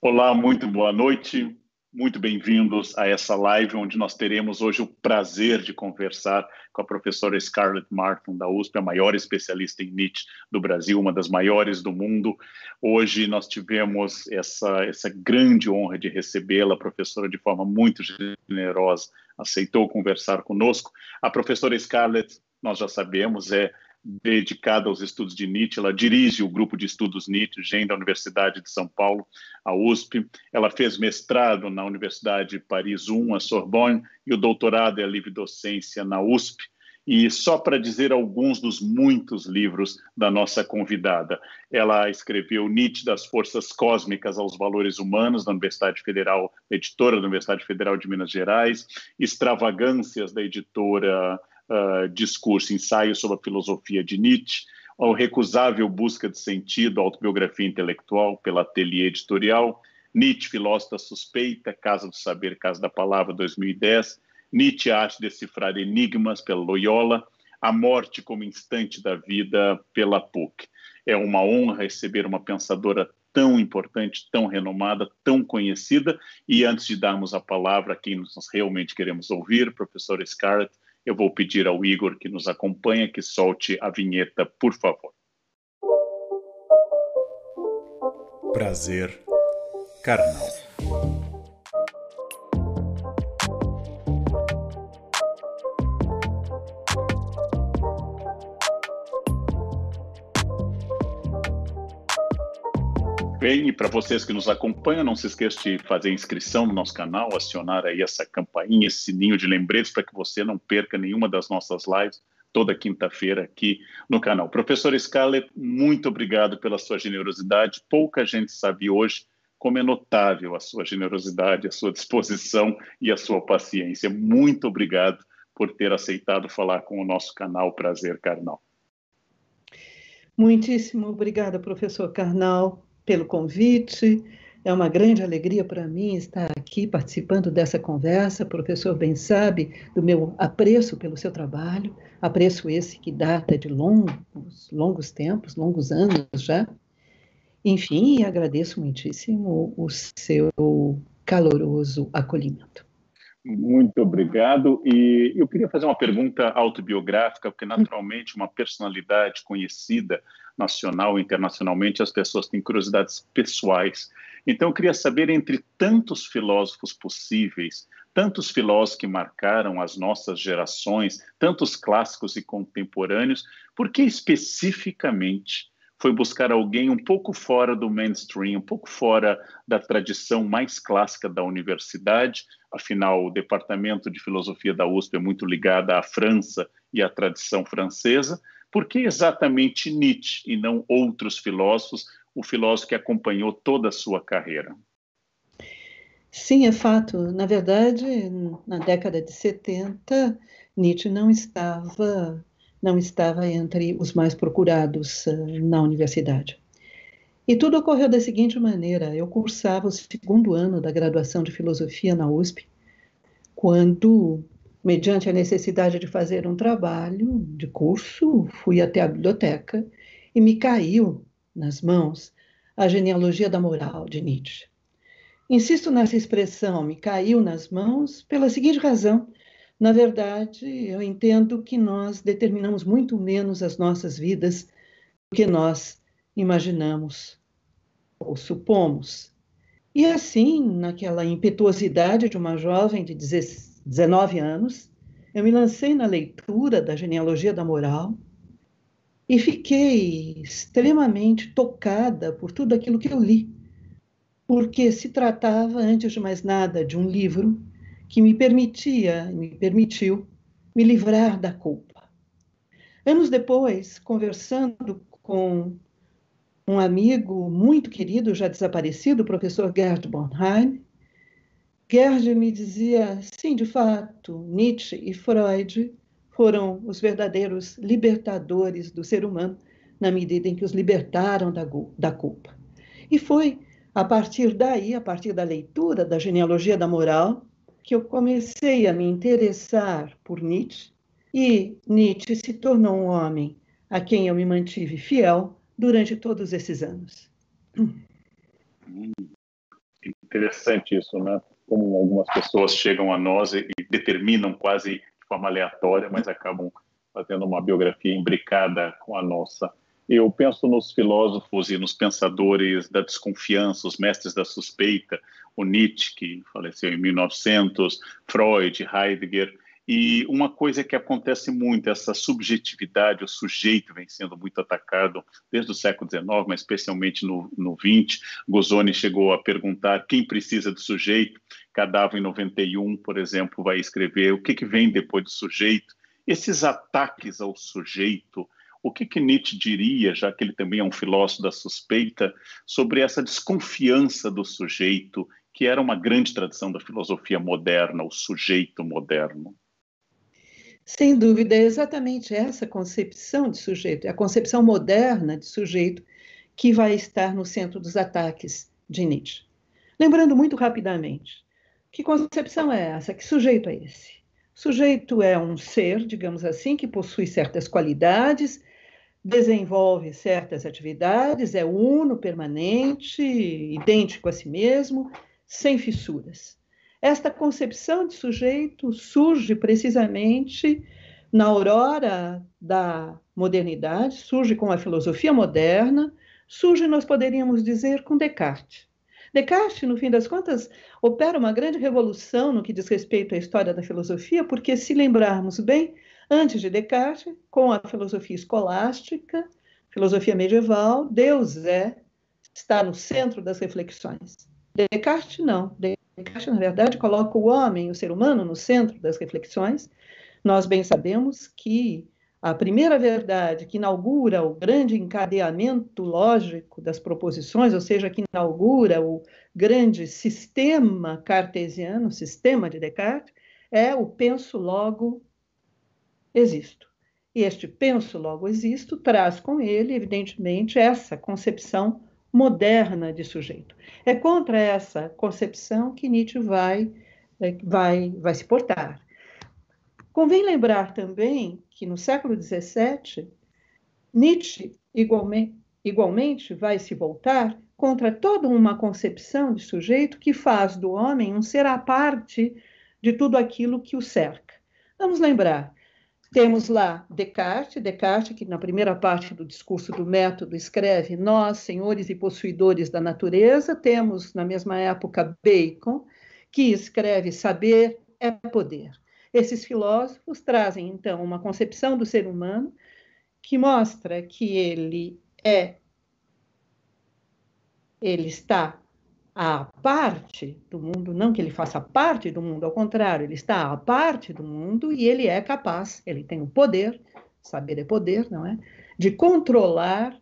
Olá, muito boa noite. Muito bem-vindos a essa live, onde nós teremos hoje o prazer de conversar com a professora Scarlett Martin, da USP, a maior especialista em Nietzsche do Brasil, uma das maiores do mundo. Hoje nós tivemos essa, essa grande honra de recebê-la, a professora, de forma muito generosa, aceitou conversar conosco. A professora Scarlett, nós já sabemos, é dedicada aos estudos de Nietzsche. Ela dirige o grupo de estudos Nietzsche, da Universidade de São Paulo, a USP. Ela fez mestrado na Universidade Paris I, a Sorbonne, e o doutorado é a livre docência na USP. E só para dizer alguns dos muitos livros da nossa convidada, ela escreveu Nietzsche das Forças Cósmicas aos Valores Humanos, da Universidade Federal, editora da Universidade Federal de Minas Gerais, Extravagâncias, da editora uh, discurso, ensaio sobre a filosofia de Nietzsche, ao recusável busca de sentido, autobiografia intelectual pela Ateliê Editorial, Nietzsche, filósofa suspeita, Casa do Saber, Casa da Palavra, 2010, Nietzsche, arte de decifrar enigmas, pela Loyola, A Morte como Instante da Vida, pela PUC. É uma honra receber uma pensadora tão importante, tão renomada, tão conhecida. E antes de darmos a palavra a quem nós realmente queremos ouvir, professor Scarlett, eu vou pedir ao Igor que nos acompanha que solte a vinheta, por favor. Prazer carnal. Bem, e para vocês que nos acompanham, não se esqueça de fazer inscrição no nosso canal, acionar aí essa campainha, esse sininho de lembretes para que você não perca nenhuma das nossas lives toda quinta-feira aqui no canal. Professor Scarlett, muito obrigado pela sua generosidade. Pouca gente sabe hoje como é notável a sua generosidade, a sua disposição e a sua paciência. Muito obrigado por ter aceitado falar com o nosso canal Prazer Carnal. Muitíssimo obrigada, professor Carnal pelo convite. É uma grande alegria para mim estar aqui participando dessa conversa. O professor bem sabe do meu apreço pelo seu trabalho, apreço esse que data de longos, longos tempos, longos anos já. Enfim, agradeço muitíssimo o seu caloroso acolhimento. Muito obrigado. E eu queria fazer uma pergunta autobiográfica, porque naturalmente uma personalidade conhecida nacional e internacionalmente, as pessoas têm curiosidades pessoais. Então, eu queria saber, entre tantos filósofos possíveis, tantos filósofos que marcaram as nossas gerações, tantos clássicos e contemporâneos, por que especificamente foi buscar alguém um pouco fora do mainstream, um pouco fora da tradição mais clássica da universidade. Afinal, o departamento de filosofia da USP é muito ligado à França e à tradição francesa. Por que exatamente Nietzsche e não outros filósofos, o filósofo que acompanhou toda a sua carreira? Sim, é fato. Na verdade, na década de 70, Nietzsche não estava não estava entre os mais procurados uh, na universidade. E tudo ocorreu da seguinte maneira: eu cursava o segundo ano da graduação de filosofia na USP, quando mediante a necessidade de fazer um trabalho de curso, fui até a biblioteca e me caiu nas mãos a genealogia da moral de Nietzsche. Insisto nessa expressão, me caiu nas mãos, pela seguinte razão: na verdade, eu entendo que nós determinamos muito menos as nossas vidas do que nós imaginamos ou supomos. E assim, naquela impetuosidade de uma jovem de 16 19 anos, eu me lancei na leitura da genealogia da moral e fiquei extremamente tocada por tudo aquilo que eu li, porque se tratava, antes de mais nada, de um livro que me permitia, me permitiu, me livrar da culpa. Anos depois, conversando com um amigo muito querido, já desaparecido, o professor Gerd Bornheim, Gerd me dizia, sim, de fato, Nietzsche e Freud foram os verdadeiros libertadores do ser humano, na medida em que os libertaram da, da culpa. E foi a partir daí, a partir da leitura da genealogia da moral, que eu comecei a me interessar por Nietzsche, e Nietzsche se tornou um homem a quem eu me mantive fiel durante todos esses anos. Interessante isso, né? Como algumas pessoas chegam a nós e, e determinam quase de forma aleatória, mas acabam fazendo uma biografia imbricada com a nossa. Eu penso nos filósofos e nos pensadores da desconfiança, os mestres da suspeita, o Nietzsche, que faleceu em 1900, Freud, Heidegger, e uma coisa que acontece muito, essa subjetividade, o sujeito vem sendo muito atacado desde o século XIX, mas especialmente no, no 20. Gosoni chegou a perguntar quem precisa do sujeito. Cadáver em 91, por exemplo, vai escrever o que, que vem depois do sujeito. Esses ataques ao sujeito, o que, que Nietzsche diria, já que ele também é um filósofo da suspeita, sobre essa desconfiança do sujeito, que era uma grande tradição da filosofia moderna, o sujeito moderno? Sem dúvida, é exatamente essa concepção de sujeito, é a concepção moderna de sujeito que vai estar no centro dos ataques de Nietzsche. Lembrando muito rapidamente, que concepção é essa? Que sujeito é esse? Sujeito é um ser, digamos assim, que possui certas qualidades, desenvolve certas atividades, é uno, permanente, idêntico a si mesmo, sem fissuras. Esta concepção de sujeito surge precisamente na aurora da modernidade, surge com a filosofia moderna, surge, nós poderíamos dizer, com Descartes. Descartes, no fim das contas, opera uma grande revolução no que diz respeito à história da filosofia, porque, se lembrarmos bem, antes de Descartes, com a filosofia escolástica, filosofia medieval, Deus é, está no centro das reflexões. Descartes não. Descartes, na verdade, coloca o homem, o ser humano, no centro das reflexões. Nós bem sabemos que a primeira verdade que inaugura o grande encadeamento lógico das proposições, ou seja, que inaugura o grande sistema cartesiano, sistema de Descartes, é o penso logo existo. E este penso logo existo traz com ele, evidentemente, essa concepção moderna de sujeito. É contra essa concepção que Nietzsche vai, eh, vai, vai se portar. Convém lembrar também que no século XVII, Nietzsche igualmente, igualmente vai se voltar contra toda uma concepção de sujeito que faz do homem um ser à parte de tudo aquilo que o cerca. Vamos lembrar, temos lá Descartes, Descartes, que na primeira parte do discurso do método escreve Nós, senhores e possuidores da natureza. Temos, na mesma época, Bacon, que escreve Saber é poder. Esses filósofos trazem, então, uma concepção do ser humano que mostra que ele é, ele está à parte do mundo, não que ele faça parte do mundo, ao contrário, ele está à parte do mundo e ele é capaz, ele tem o poder, saber é poder, não é? De controlar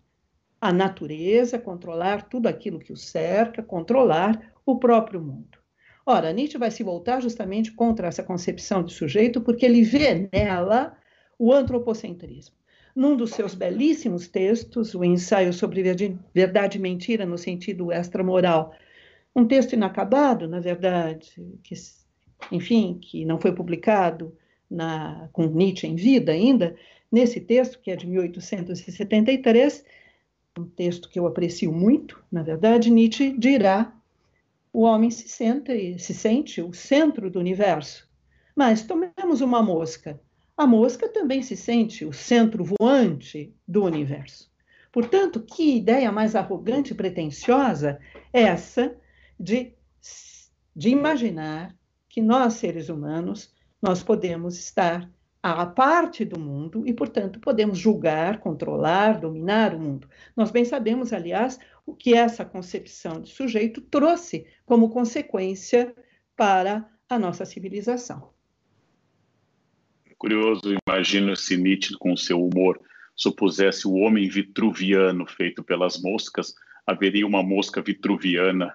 a natureza, controlar tudo aquilo que o cerca, controlar o próprio mundo. Ora, Nietzsche vai se voltar justamente contra essa concepção de sujeito, porque ele vê nela o antropocentrismo. Num dos seus belíssimos textos, o ensaio sobre verdade e mentira no sentido extramoral, um texto inacabado, na verdade, que, enfim, que não foi publicado na, com Nietzsche em vida ainda, nesse texto, que é de 1873, um texto que eu aprecio muito, na verdade, Nietzsche dirá: o homem se sente, se sente o centro do universo. Mas tomemos uma mosca. A mosca também se sente o centro voante do universo. Portanto, que ideia mais arrogante e pretensiosa é essa de, de imaginar que nós, seres humanos, nós podemos estar à parte do mundo e, portanto, podemos julgar, controlar, dominar o mundo. Nós bem sabemos, aliás, o que essa concepção de sujeito trouxe como consequência para a nossa civilização. Curioso, imagino se Nietzsche, com seu humor, supusesse o homem vitruviano feito pelas moscas, haveria uma mosca vitruviana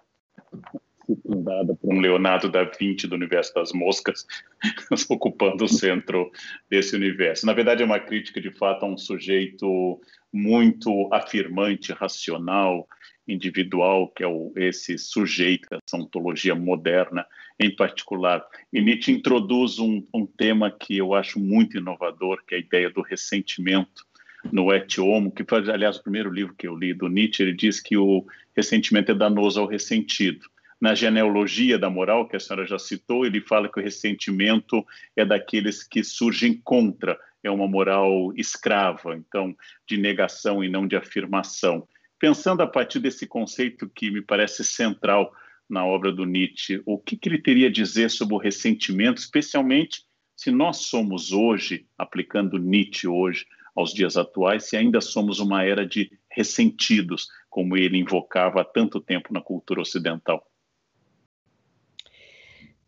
fundada por um Leonardo da Vinci do universo das moscas, ocupando o centro desse universo. Na verdade, é uma crítica, de fato, a um sujeito muito afirmante, racional, individual, que é o, esse sujeito, essa ontologia moderna em particular. E Nietzsche introduz um, um tema que eu acho muito inovador, que é a ideia do ressentimento no Et Homo, que foi, aliás, o primeiro livro que eu li do Nietzsche, ele diz que o ressentimento é danoso ao ressentido. Na genealogia da moral, que a senhora já citou, ele fala que o ressentimento é daqueles que surgem contra, é uma moral escrava, então, de negação e não de afirmação. Pensando a partir desse conceito que me parece central na obra do Nietzsche, o que, que ele teria a dizer sobre o ressentimento, especialmente se nós somos hoje, aplicando Nietzsche hoje aos dias atuais, se ainda somos uma era de ressentidos, como ele invocava há tanto tempo na cultura ocidental.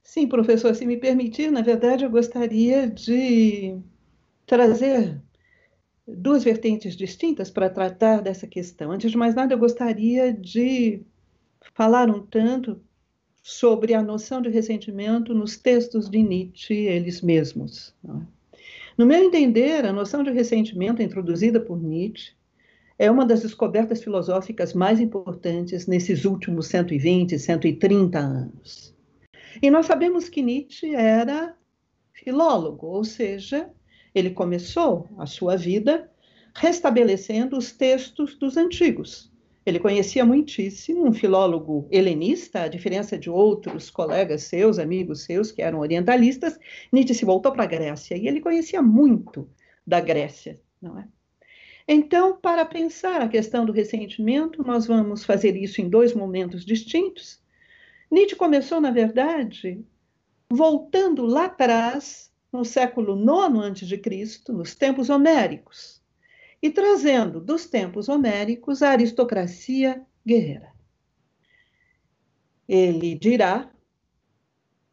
Sim, professor, se me permitir, na verdade, eu gostaria de trazer duas vertentes distintas para tratar dessa questão. Antes de mais nada, eu gostaria de falar um tanto sobre a noção de ressentimento nos textos de Nietzsche, eles mesmos. É? No meu entender, a noção de ressentimento introduzida por Nietzsche é uma das descobertas filosóficas mais importantes nesses últimos 120, 130 anos. E nós sabemos que Nietzsche era filólogo, ou seja, ele começou a sua vida restabelecendo os textos dos antigos. Ele conhecia muitíssimo um filólogo helenista, a diferença de outros colegas seus, amigos seus, que eram orientalistas. Nietzsche se voltou para a Grécia e ele conhecia muito da Grécia, não é? Então, para pensar a questão do ressentimento, nós vamos fazer isso em dois momentos distintos. Nietzsche começou, na verdade, voltando lá atrás no século IX a.C., nos tempos homéricos, e trazendo dos tempos homéricos a aristocracia guerreira. Ele dirá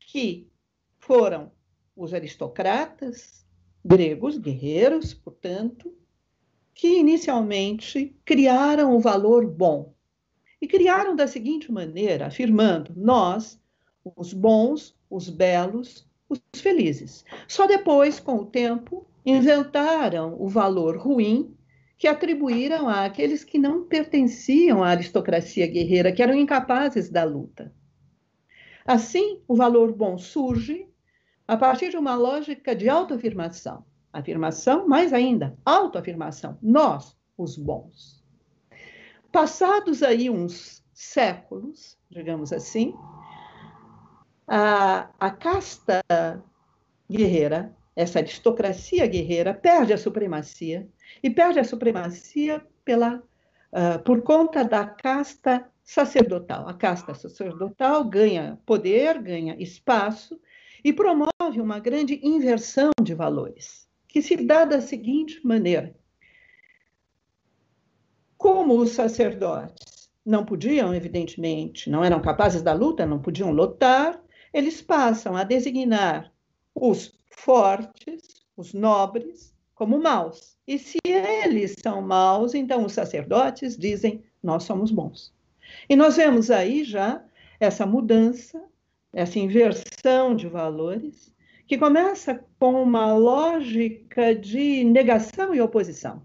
que foram os aristocratas gregos, guerreiros, portanto, que inicialmente criaram o valor bom. E criaram da seguinte maneira, afirmando: nós, os bons, os belos, os felizes. Só depois, com o tempo, inventaram o valor ruim que atribuíram àqueles que não pertenciam à aristocracia guerreira, que eram incapazes da luta. Assim, o valor bom surge a partir de uma lógica de autoafirmação. Afirmação, mais ainda, autoafirmação. Nós, os bons. Passados aí uns séculos, digamos assim, a, a casta guerreira, essa aristocracia guerreira, perde a supremacia, e perde a supremacia pela, uh, por conta da casta sacerdotal. A casta sacerdotal ganha poder, ganha espaço e promove uma grande inversão de valores, que se dá da seguinte maneira: como os sacerdotes não podiam, evidentemente, não eram capazes da luta, não podiam lutar, eles passam a designar os fortes, os nobres, como maus. E se eles são maus, então os sacerdotes dizem: nós somos bons. E nós vemos aí já essa mudança, essa inversão de valores, que começa com uma lógica de negação e oposição.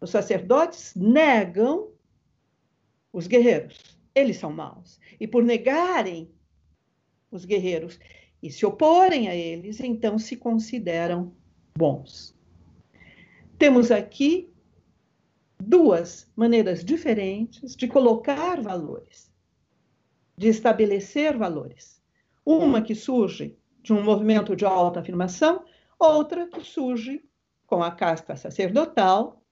Os sacerdotes negam os guerreiros, eles são maus. E por negarem os guerreiros, e se oporem a eles, então se consideram bons. Temos aqui duas maneiras diferentes de colocar valores, de estabelecer valores. Uma que surge de um movimento de autoafirmação, outra que surge com a casta sacerdotal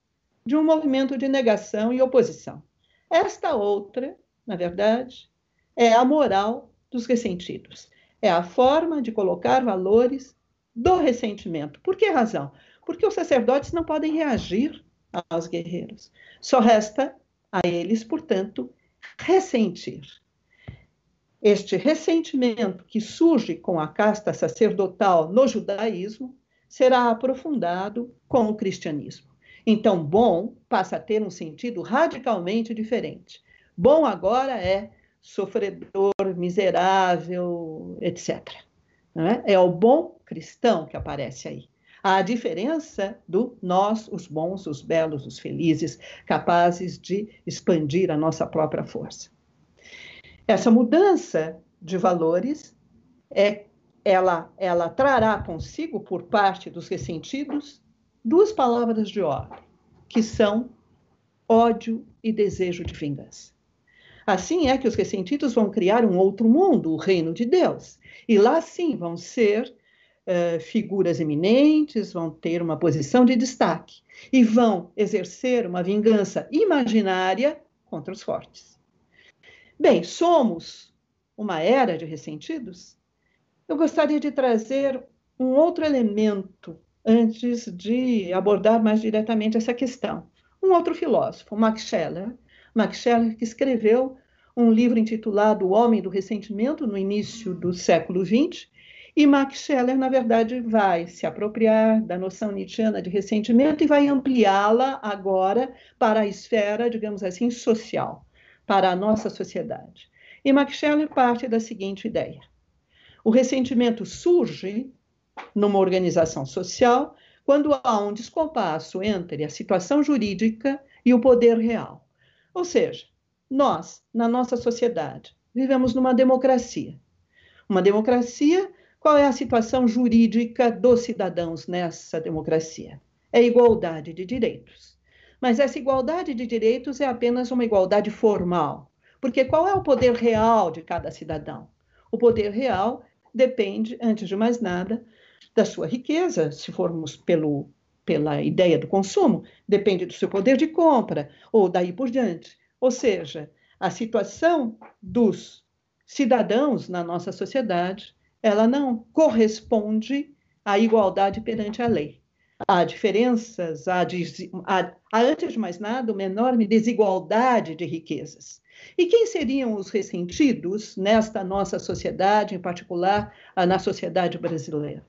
de um movimento de negação e oposição. Esta outra, na verdade, é a moral dos ressentidos. É a forma de colocar valores do ressentimento. Por que razão? Porque os sacerdotes não podem reagir aos guerreiros. Só resta a eles, portanto, ressentir. Este ressentimento que surge com a casta sacerdotal no judaísmo será aprofundado com o cristianismo. Então, bom passa a ter um sentido radicalmente diferente. Bom agora é sofredor, miserável, etc. É? é o bom cristão que aparece aí. A diferença do nós, os bons, os belos, os felizes, capazes de expandir a nossa própria força. Essa mudança de valores é ela, ela trará consigo, por parte dos ressentidos, duas palavras de ordem, que são ódio e desejo de vingança. Assim é que os ressentidos vão criar um outro mundo, o reino de Deus. E lá sim vão ser uh, figuras eminentes, vão ter uma posição de destaque e vão exercer uma vingança imaginária contra os fortes. Bem, somos uma era de ressentidos? Eu gostaria de trazer um outro elemento antes de abordar mais diretamente essa questão. Um outro filósofo, Max Scheller, Max Scheller que escreveu um livro intitulado O Homem do Ressentimento no início do século XX, e Max Scheller, na verdade, vai se apropriar da noção nietzschiana de ressentimento e vai ampliá-la agora para a esfera, digamos assim, social, para a nossa sociedade. E Max Scheller parte da seguinte ideia: o ressentimento surge numa organização social quando há um descompasso entre a situação jurídica e o poder real. Ou seja, nós, na nossa sociedade, vivemos numa democracia. Uma democracia, qual é a situação jurídica dos cidadãos nessa democracia? É igualdade de direitos. Mas essa igualdade de direitos é apenas uma igualdade formal. Porque qual é o poder real de cada cidadão? O poder real depende, antes de mais nada, da sua riqueza, se formos pelo, pela ideia do consumo, depende do seu poder de compra, ou daí por diante. Ou seja, a situação dos cidadãos na nossa sociedade, ela não corresponde à igualdade perante a lei. Há diferenças, há, há, há antes de mais nada, uma enorme desigualdade de riquezas. E quem seriam os ressentidos nesta nossa sociedade, em particular na sociedade brasileira?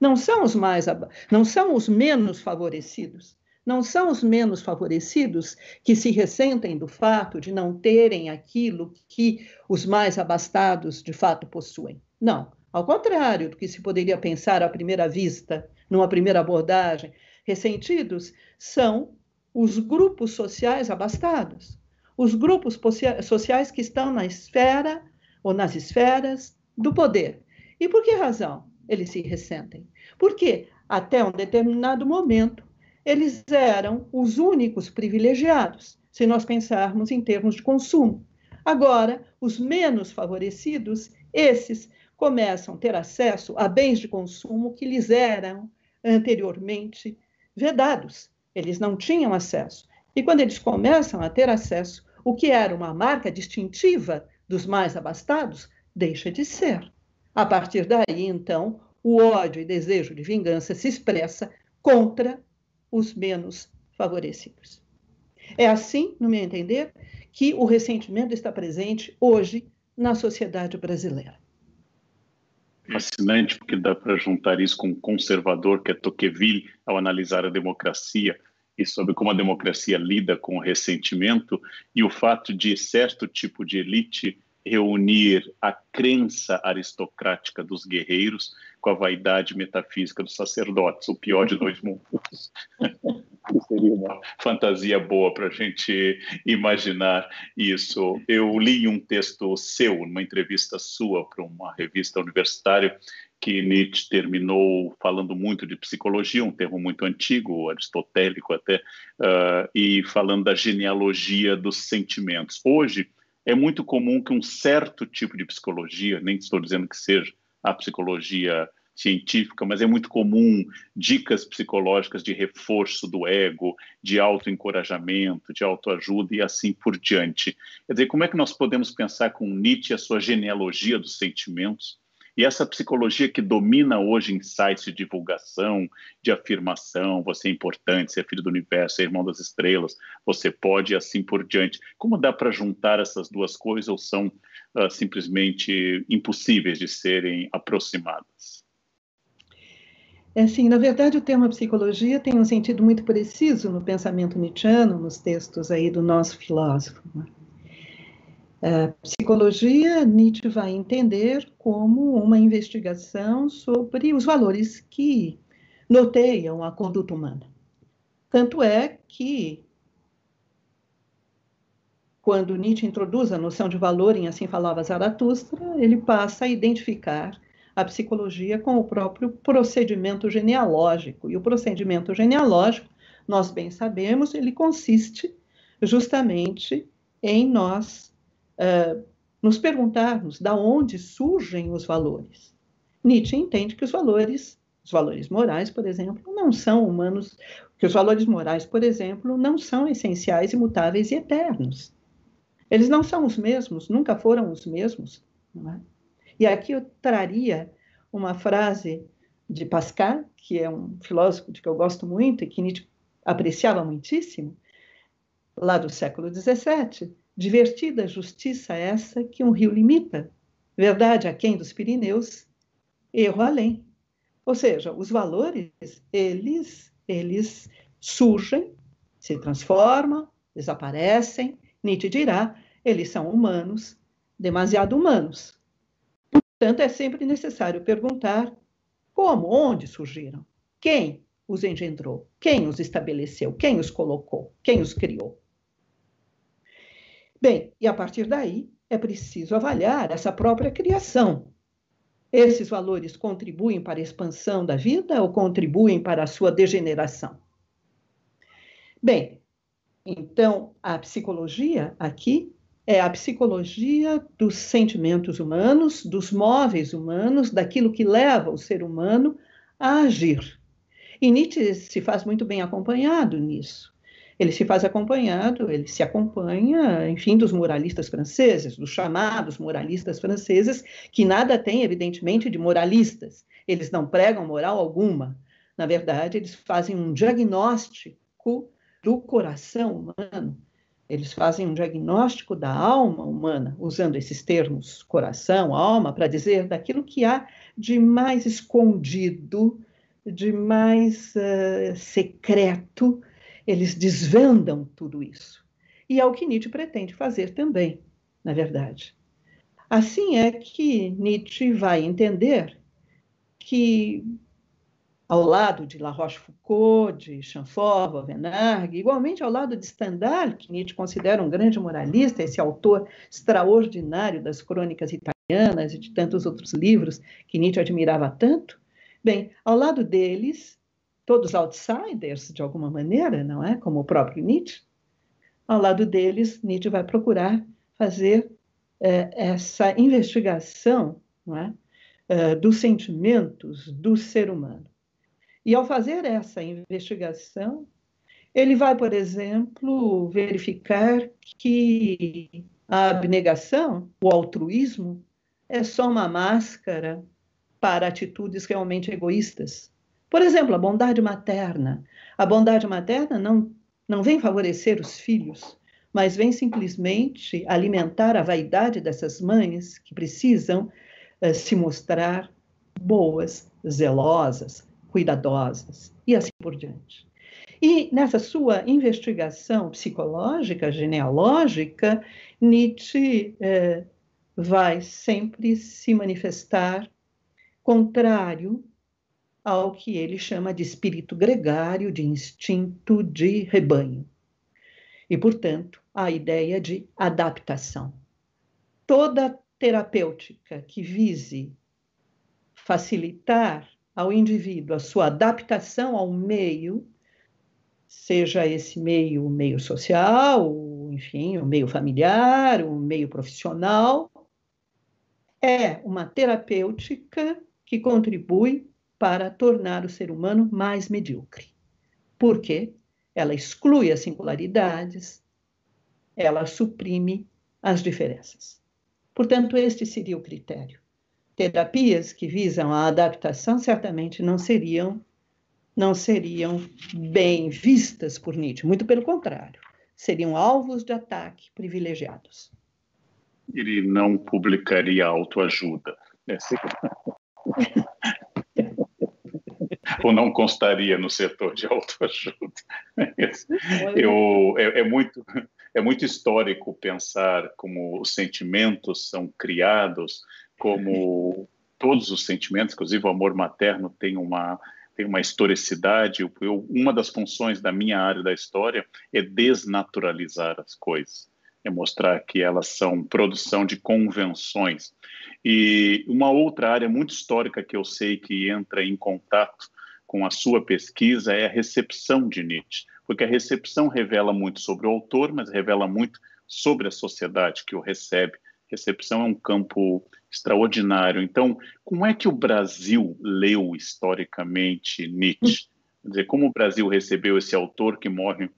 Não são os mais não são os menos favorecidos, não são os menos favorecidos que se ressentem do fato de não terem aquilo que os mais abastados de fato possuem. Não, ao contrário do que se poderia pensar à primeira vista, numa primeira abordagem, ressentidos são os grupos sociais abastados, os grupos sociais que estão na esfera ou nas esferas do poder. E por que razão eles se ressentem? Porque até um determinado momento eles eram os únicos privilegiados, se nós pensarmos em termos de consumo. Agora, os menos favorecidos, esses começam a ter acesso a bens de consumo que lhes eram anteriormente vedados. Eles não tinham acesso. E quando eles começam a ter acesso, o que era uma marca distintiva dos mais abastados deixa de ser. A partir daí, então, o ódio e desejo de vingança se expressa contra os menos favorecidos. É assim, no meu entender, que o ressentimento está presente hoje na sociedade brasileira. Fascinante, porque dá para juntar isso com um conservador que é Tocqueville ao analisar a democracia e sobre como a democracia lida com o ressentimento e o fato de certo tipo de elite reunir a crença aristocrática dos guerreiros com a vaidade metafísica dos sacerdotes, o pior de dois mundos. Seria uma fantasia boa para a gente imaginar isso. Eu li um texto seu, numa entrevista sua para uma revista universitária, que Nietzsche terminou falando muito de psicologia, um termo muito antigo, aristotélico até, uh, e falando da genealogia dos sentimentos. Hoje, é muito comum que um certo tipo de psicologia, nem estou dizendo que seja a psicologia científica, mas é muito comum dicas psicológicas de reforço do ego, de autoencorajamento, de autoajuda e assim por diante. Quer dizer, como é que nós podemos pensar com Nietzsche a sua genealogia dos sentimentos e essa psicologia que domina hoje em sites de divulgação, de afirmação, você é importante, você é filho do universo, é irmão das estrelas, você pode e assim por diante. Como dá para juntar essas duas coisas ou são uh, simplesmente impossíveis de serem aproximadas? É assim, na verdade, o termo psicologia tem um sentido muito preciso no pensamento nietzschiano, nos textos aí do nosso filósofo. Né? A psicologia, Nietzsche vai entender como uma investigação sobre os valores que noteiam a conduta humana. Tanto é que, quando Nietzsche introduz a noção de valor em Assim Falava Zaratustra, ele passa a identificar a psicologia com o próprio procedimento genealógico. E o procedimento genealógico, nós bem sabemos, ele consiste justamente em nós uh, nos perguntarmos da onde surgem os valores. Nietzsche entende que os valores, os valores morais, por exemplo, não são humanos, que os valores morais, por exemplo, não são essenciais, imutáveis e eternos. Eles não são os mesmos, nunca foram os mesmos. É? E aqui eu traria uma frase de Pascal, que é um filósofo de que eu gosto muito e que Nietzsche apreciava muitíssimo, lá do século XVII. Divertida justiça essa que um rio limita, verdade aquém dos Pirineus, erro além. Ou seja, os valores, eles, eles surgem, se transformam, desaparecem, Nietzsche dirá, eles são humanos, demasiado humanos. Portanto, é sempre necessário perguntar como, onde surgiram, quem os engendrou, quem os estabeleceu, quem os colocou, quem os criou. Bem, e a partir daí é preciso avaliar essa própria criação. Esses valores contribuem para a expansão da vida ou contribuem para a sua degeneração? Bem, então a psicologia aqui é a psicologia dos sentimentos humanos, dos móveis humanos, daquilo que leva o ser humano a agir. E Nietzsche se faz muito bem acompanhado nisso. Ele se faz acompanhado, ele se acompanha, enfim, dos moralistas franceses, dos chamados moralistas franceses, que nada têm, evidentemente, de moralistas. Eles não pregam moral alguma. Na verdade, eles fazem um diagnóstico do coração humano eles fazem um diagnóstico da alma humana, usando esses termos coração, alma, para dizer daquilo que há de mais escondido, de mais uh, secreto. Eles desvendam tudo isso. E é o que Nietzsche pretende fazer também, na verdade. Assim é que Nietzsche vai entender que ao lado de La Rochefoucauld, de Chamfort, Vauvenargues, igualmente ao lado de Stendhal, que Nietzsche considera um grande moralista, esse autor extraordinário das crônicas italianas e de tantos outros livros que Nietzsche admirava tanto. Bem, ao lado deles, todos outsiders, de alguma maneira, não é? Como o próprio Nietzsche, ao lado deles, Nietzsche vai procurar fazer eh, essa investigação não é? Eh, dos sentimentos do ser humano. E ao fazer essa investigação, ele vai, por exemplo, verificar que a abnegação, o altruísmo, é só uma máscara para atitudes realmente egoístas. Por exemplo, a bondade materna. A bondade materna não, não vem favorecer os filhos, mas vem simplesmente alimentar a vaidade dessas mães que precisam uh, se mostrar boas, zelosas, cuidadosas e assim por diante. E nessa sua investigação psicológica, genealógica, Nietzsche eh, vai sempre se manifestar contrário ao que ele chama de espírito gregário, de instinto de rebanho. E, portanto, a ideia de adaptação. Toda terapêutica que vise facilitar ao indivíduo a sua adaptação ao meio, seja esse meio, o meio social, enfim, o meio familiar, o meio profissional, é uma terapêutica que contribui para tornar o ser humano mais medíocre. Por quê? Ela exclui as singularidades, ela suprime as diferenças. Portanto, este seria o critério terapias que visam a adaptação certamente não seriam não seriam bem vistas por Nietzsche, muito pelo contrário, seriam alvos de ataque privilegiados. Ele não publicaria autoajuda. Né? Ou não constaria no setor de autoajuda. Eu, é, é, muito, é muito histórico pensar como os sentimentos são criados como todos os sentimentos, inclusive o amor materno tem uma tem uma historicidade. Eu, uma das funções da minha área da história é desnaturalizar as coisas, é mostrar que elas são produção de convenções. E uma outra área muito histórica que eu sei que entra em contato com a sua pesquisa é a recepção de Nietzsche, porque a recepção revela muito sobre o autor, mas revela muito sobre a sociedade que o recebe. Recepção é um campo extraordinário. Então, como é que o Brasil leu historicamente Nietzsche? Quer dizer, como o Brasil recebeu esse autor que morre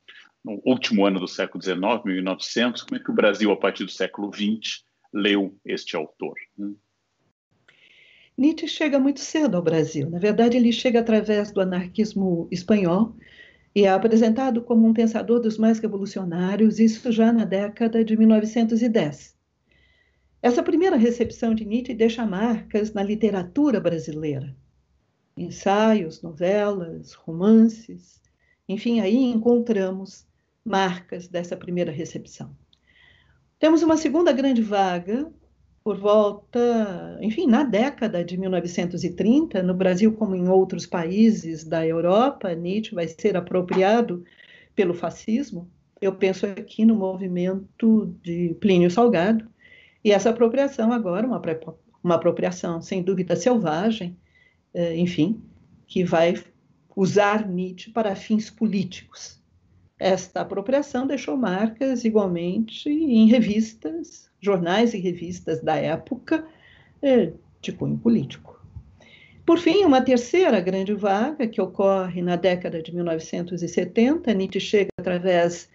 no último ano do século XIX, 1900, como é que o Brasil, a partir do século XX, leu este autor? Nietzsche chega muito cedo ao Brasil. Na verdade, ele chega através do anarquismo espanhol e é apresentado como um pensador dos mais revolucionários, isso já na década de 1910. Essa primeira recepção de Nietzsche deixa marcas na literatura brasileira. Ensaios, novelas, romances, enfim, aí encontramos marcas dessa primeira recepção. Temos uma segunda grande vaga por volta, enfim, na década de 1930, no Brasil como em outros países da Europa, Nietzsche vai ser apropriado pelo fascismo. Eu penso aqui no movimento de Plínio Salgado, e essa apropriação agora, uma, uma apropriação sem dúvida selvagem, eh, enfim, que vai usar Nietzsche para fins políticos. Esta apropriação deixou marcas igualmente em revistas, jornais e revistas da época é, de cunho político. Por fim, uma terceira grande vaga, que ocorre na década de 1970, Nietzsche chega através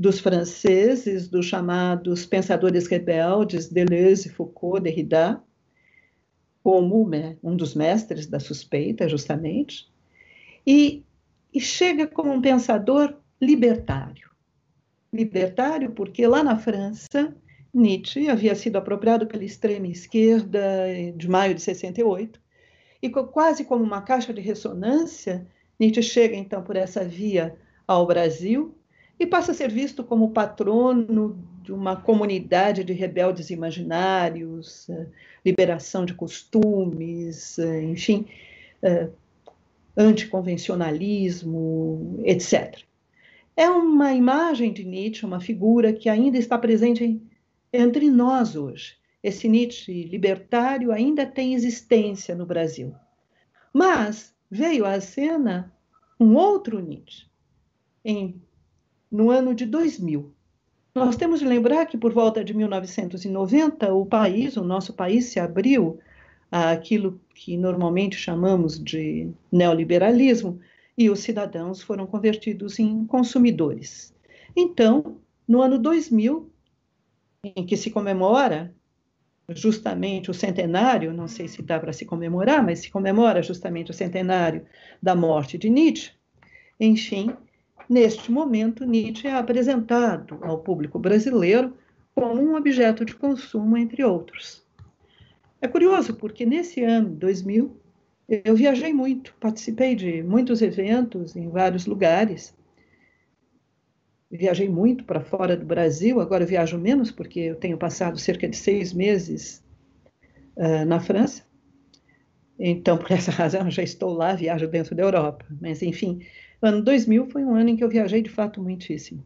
dos franceses, dos chamados pensadores rebeldes, Deleuze, Foucault, Derrida, como né, um dos mestres da suspeita, justamente, e, e chega como um pensador libertário. Libertário porque lá na França Nietzsche havia sido apropriado pela extrema esquerda de maio de 68, e quase como uma caixa de ressonância, Nietzsche chega então por essa via ao Brasil e passa a ser visto como patrono de uma comunidade de rebeldes imaginários, eh, liberação de costumes, eh, enfim, eh, anticonvencionalismo, etc. É uma imagem de Nietzsche, uma figura que ainda está presente entre nós hoje. Esse Nietzsche libertário ainda tem existência no Brasil. Mas veio à cena um outro Nietzsche, em, no ano de 2000. Nós temos de lembrar que por volta de 1990 o país, o nosso país, se abriu àquilo que normalmente chamamos de neoliberalismo e os cidadãos foram convertidos em consumidores. Então, no ano 2000, em que se comemora justamente o centenário, não sei se dá para se comemorar, mas se comemora justamente o centenário da morte de Nietzsche. Enfim, neste momento, Nietzsche é apresentado ao público brasileiro como um objeto de consumo, entre outros. É curioso, porque nesse ano, 2000, eu viajei muito, participei de muitos eventos em vários lugares, viajei muito para fora do Brasil, agora viajo menos, porque eu tenho passado cerca de seis meses uh, na França. Então, por essa razão, já estou lá, viajo dentro da Europa. Mas, enfim, o ano 2000 foi um ano em que eu viajei de fato muitíssimo.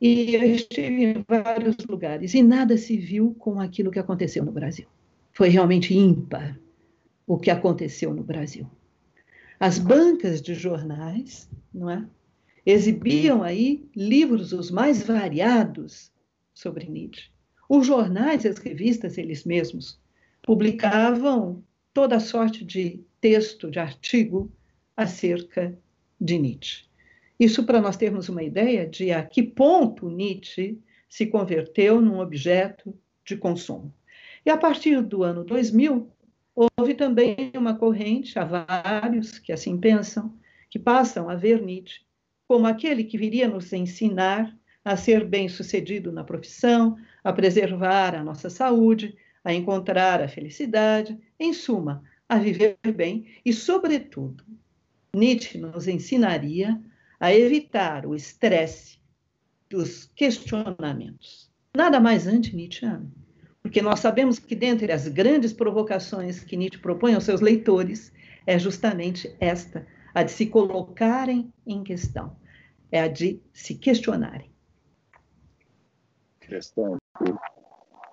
E eu estive em vários lugares e nada se viu com aquilo que aconteceu no Brasil. Foi realmente ímpar o que aconteceu no Brasil. As bancas de jornais, não é? Exibiam aí livros os mais variados sobre Nietzsche. Os jornais e as revistas, eles mesmos, publicavam toda sorte de texto, de artigo acerca de Nietzsche. Isso para nós termos uma ideia de a que ponto Nietzsche se converteu num objeto de consumo. E a partir do ano 2000, houve também uma corrente, há vários que assim pensam, que passam a ver Nietzsche como aquele que viria nos ensinar a ser bem-sucedido na profissão, a preservar a nossa saúde, a encontrar a felicidade, em suma, a viver bem e, sobretudo, Nietzsche nos ensinaria a evitar o estresse dos questionamentos. Nada mais anti-Nietzscheano, porque nós sabemos que, dentre as grandes provocações que Nietzsche propõe aos seus leitores, é justamente esta, a de se colocarem em questão é a de se questionarem. Interessante.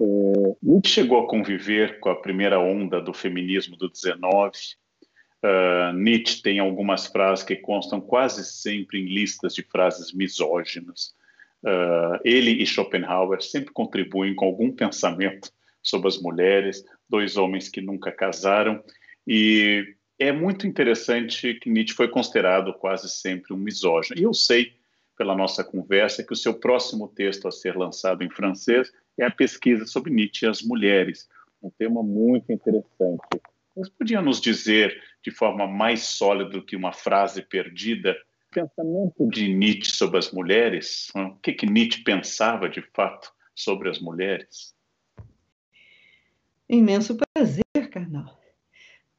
É, chegou a conviver com a primeira onda do feminismo do 19. Uh, Nietzsche tem algumas frases que constam quase sempre em listas de frases misóginas. Uh, ele e Schopenhauer sempre contribuem com algum pensamento sobre as mulheres, dois homens que nunca casaram, e é muito interessante que Nietzsche foi considerado quase sempre um misógino. E eu sei, pela nossa conversa, que o seu próximo texto a ser lançado em francês é a pesquisa sobre Nietzsche e as mulheres, um tema muito interessante. Você podia nos dizer, de forma mais sólida do que uma frase perdida, o pensamento de Nietzsche sobre as mulheres? O que, que Nietzsche pensava de fato sobre as mulheres? Imenso prazer, Carnal.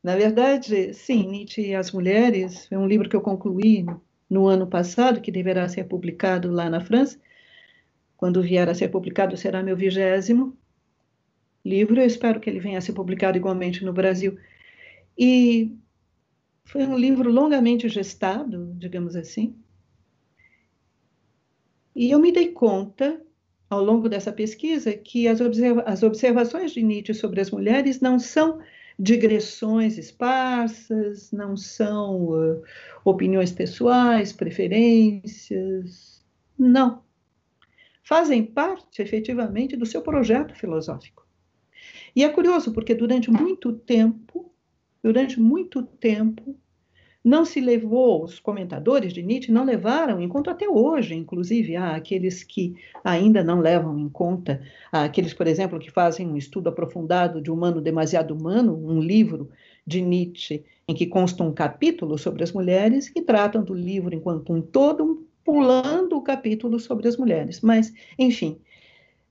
Na verdade, sim, Nietzsche e as Mulheres é um livro que eu concluí no ano passado, que deverá ser publicado lá na França. Quando vier a ser publicado, será meu vigésimo livro. Eu espero que ele venha a ser publicado igualmente no Brasil. E foi um livro longamente gestado, digamos assim. E eu me dei conta, ao longo dessa pesquisa, que as, observa as observações de Nietzsche sobre as mulheres não são digressões esparsas, não são uh, opiniões pessoais, preferências. Não. Fazem parte, efetivamente, do seu projeto filosófico. E é curioso, porque durante muito tempo, durante muito tempo, não se levou, os comentadores de Nietzsche não levaram em conta até hoje, inclusive há aqueles que ainda não levam em conta, há aqueles, por exemplo, que fazem um estudo aprofundado de Humano Demasiado Humano, um livro de Nietzsche em que consta um capítulo sobre as mulheres e tratam do livro enquanto um todo, pulando o capítulo sobre as mulheres. Mas, enfim,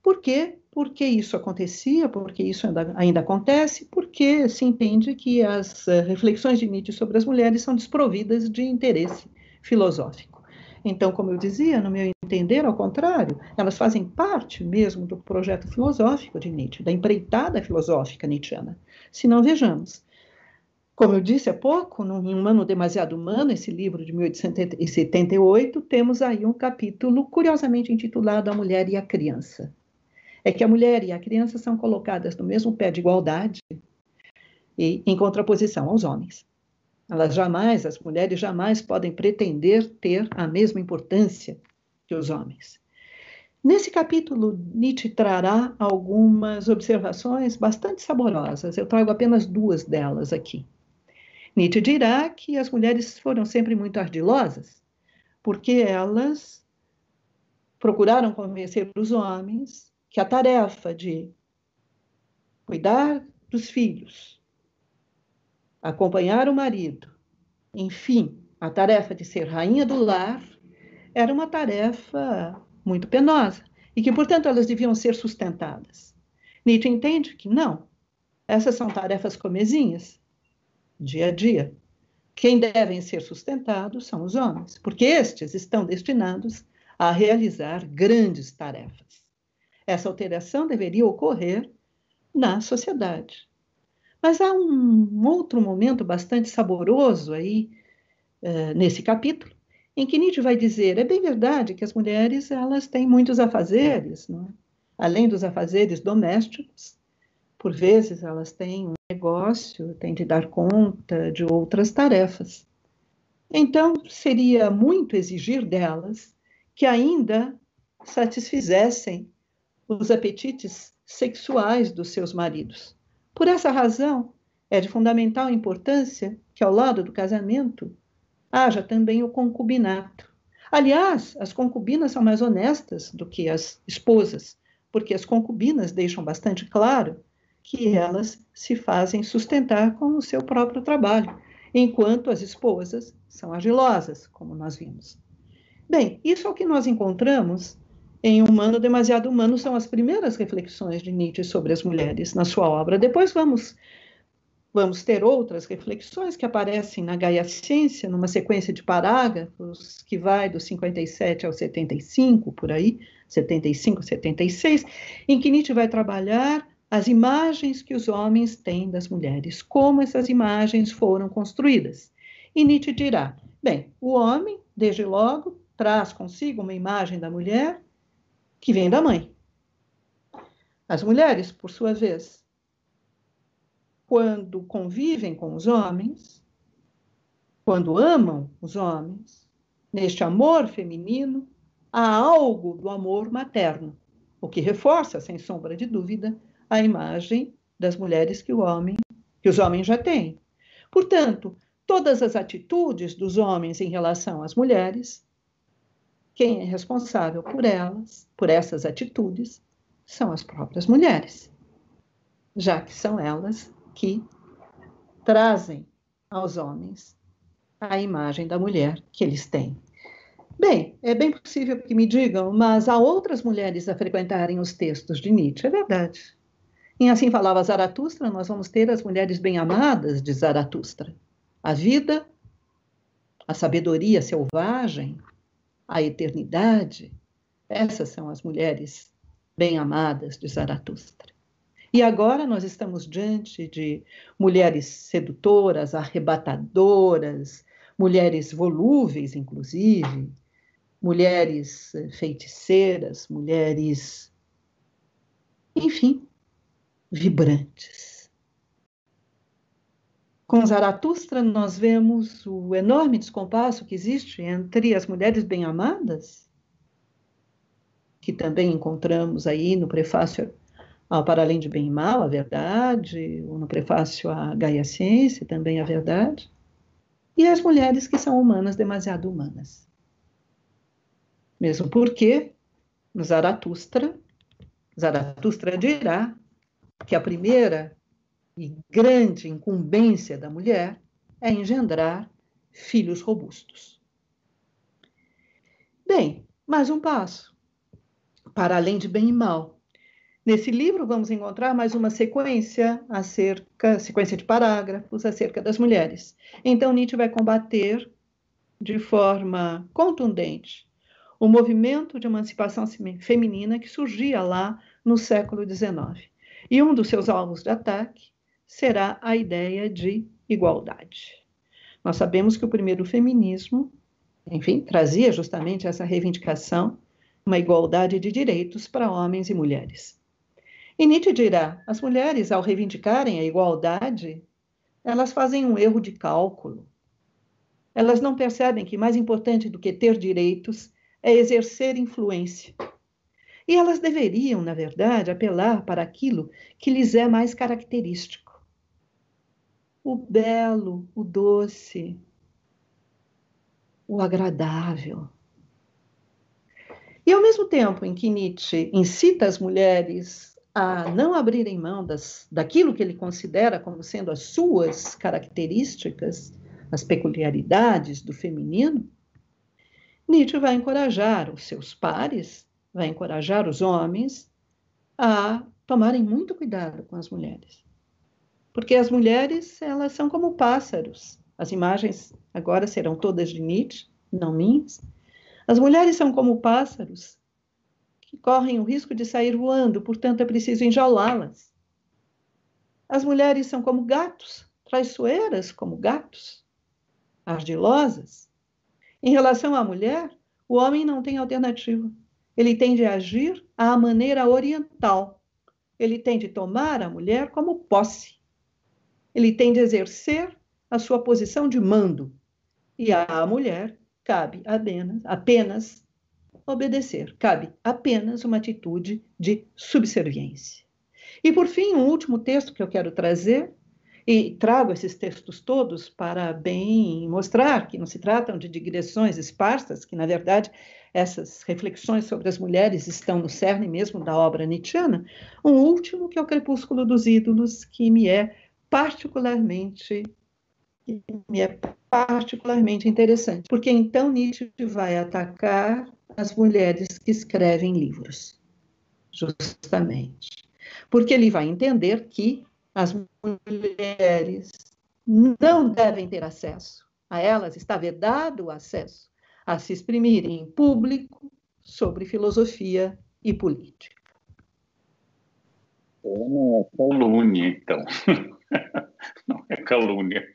por quê? Por que isso acontecia? Por que isso ainda, ainda acontece? Porque se entende que as uh, reflexões de Nietzsche sobre as mulheres são desprovidas de interesse filosófico. Então, como eu dizia, no meu entender, ao contrário, elas fazem parte mesmo do projeto filosófico de Nietzsche, da empreitada filosófica nietzschiana. Se não, vejamos. Como eu disse há pouco, no Humano Demasiado Humano, esse livro de 1878, temos aí um capítulo curiosamente intitulado A Mulher e a Criança é que a mulher e a criança são colocadas no mesmo pé de igualdade e em contraposição aos homens. Elas jamais, as mulheres jamais podem pretender ter a mesma importância que os homens. Nesse capítulo, Nietzsche trará algumas observações bastante saborosas. Eu trago apenas duas delas aqui. Nietzsche dirá que as mulheres foram sempre muito ardilosas, porque elas procuraram convencer os homens que a tarefa de cuidar dos filhos, acompanhar o marido, enfim, a tarefa de ser rainha do lar, era uma tarefa muito penosa e que, portanto, elas deviam ser sustentadas. Nietzsche entende que não, essas são tarefas comezinhas, dia a dia. Quem devem ser sustentados são os homens, porque estes estão destinados a realizar grandes tarefas. Essa alteração deveria ocorrer na sociedade. Mas há um outro momento bastante saboroso aí uh, nesse capítulo, em que Nietzsche vai dizer: é bem verdade que as mulheres elas têm muitos afazeres, é? além dos afazeres domésticos, por vezes elas têm negócio, têm de dar conta de outras tarefas. Então, seria muito exigir delas que ainda satisfizessem os apetites sexuais dos seus maridos. Por essa razão, é de fundamental importância que, ao lado do casamento, haja também o concubinato. Aliás, as concubinas são mais honestas do que as esposas, porque as concubinas deixam bastante claro que elas se fazem sustentar com o seu próprio trabalho, enquanto as esposas são agilosas, como nós vimos. Bem, isso é o que nós encontramos em Humano Demasiado Humano são as primeiras reflexões de Nietzsche sobre as mulheres na sua obra. Depois vamos vamos ter outras reflexões que aparecem na Gaia Ciência, numa sequência de parágrafos que vai do 57 ao 75, por aí, 75, 76, em que Nietzsche vai trabalhar as imagens que os homens têm das mulheres, como essas imagens foram construídas. E Nietzsche dirá: bem, o homem, desde logo, traz consigo uma imagem da mulher que vem da mãe. As mulheres, por sua vez, quando convivem com os homens, quando amam os homens, neste amor feminino, há algo do amor materno, o que reforça, sem sombra de dúvida, a imagem das mulheres que o homem, que os homens já têm. Portanto, todas as atitudes dos homens em relação às mulheres, quem é responsável por elas, por essas atitudes, são as próprias mulheres, já que são elas que trazem aos homens a imagem da mulher que eles têm. Bem, é bem possível que me digam, mas há outras mulheres a frequentarem os textos de Nietzsche, é verdade. Em Assim Falava Zaratustra, nós vamos ter as mulheres bem-amadas de Zaratustra. A vida, a sabedoria selvagem, a eternidade, essas são as mulheres bem-amadas de Zaratustra. E agora nós estamos diante de mulheres sedutoras, arrebatadoras, mulheres volúveis, inclusive, mulheres feiticeiras, mulheres, enfim, vibrantes. Com Zaratustra, nós vemos o enorme descompasso que existe entre as mulheres bem-amadas, que também encontramos aí no prefácio ao Para Além de Bem e Mal, a Verdade, ou no prefácio à Gaia Ciência, também a Verdade, e as mulheres que são humanas, demasiado humanas. Mesmo porque, no Zaratustra, Zaratustra dirá que a primeira e grande incumbência da mulher é engendrar filhos robustos. Bem, mais um passo para além de bem e mal. Nesse livro vamos encontrar mais uma sequência acerca, sequência de parágrafos acerca das mulheres. Então Nietzsche vai combater de forma contundente o movimento de emancipação feminina que surgia lá no século XIX. E um dos seus alvos de ataque será a ideia de igualdade. Nós sabemos que o primeiro feminismo, enfim, trazia justamente essa reivindicação, uma igualdade de direitos para homens e mulheres. E Nietzsche dirá: as mulheres, ao reivindicarem a igualdade, elas fazem um erro de cálculo. Elas não percebem que mais importante do que ter direitos é exercer influência. E elas deveriam, na verdade, apelar para aquilo que lhes é mais característico: o belo, o doce, o agradável. E ao mesmo tempo em que Nietzsche incita as mulheres a não abrirem mão das, daquilo que ele considera como sendo as suas características, as peculiaridades do feminino, Nietzsche vai encorajar os seus pares, vai encorajar os homens a tomarem muito cuidado com as mulheres. Porque as mulheres, elas são como pássaros. As imagens agora serão todas de Nietzsche, não minhas. As mulheres são como pássaros que correm o risco de sair voando, portanto é preciso enjaulá-las. As mulheres são como gatos, traiçoeiras como gatos, ardilosas, em relação à mulher, o homem não tem alternativa. Ele tem de agir à maneira oriental. Ele tem de tomar a mulher como posse. Ele tem de exercer a sua posição de mando. E à mulher cabe apenas, apenas obedecer. Cabe apenas uma atitude de subserviência. E, por fim, um último texto que eu quero trazer e trago esses textos todos para bem mostrar que não se tratam de digressões esparsas, que, na verdade, essas reflexões sobre as mulheres estão no cerne mesmo da obra nietzschiana. Um último, que é o Crepúsculo dos Ídolos, que me é particularmente me é particularmente interessante, porque então Nietzsche vai atacar as mulheres que escrevem livros, justamente, porque ele vai entender que as mulheres não devem ter acesso. A elas está vedado o acesso a se exprimirem em público sobre filosofia e política. Não é calúnia, então. Não é calúnia.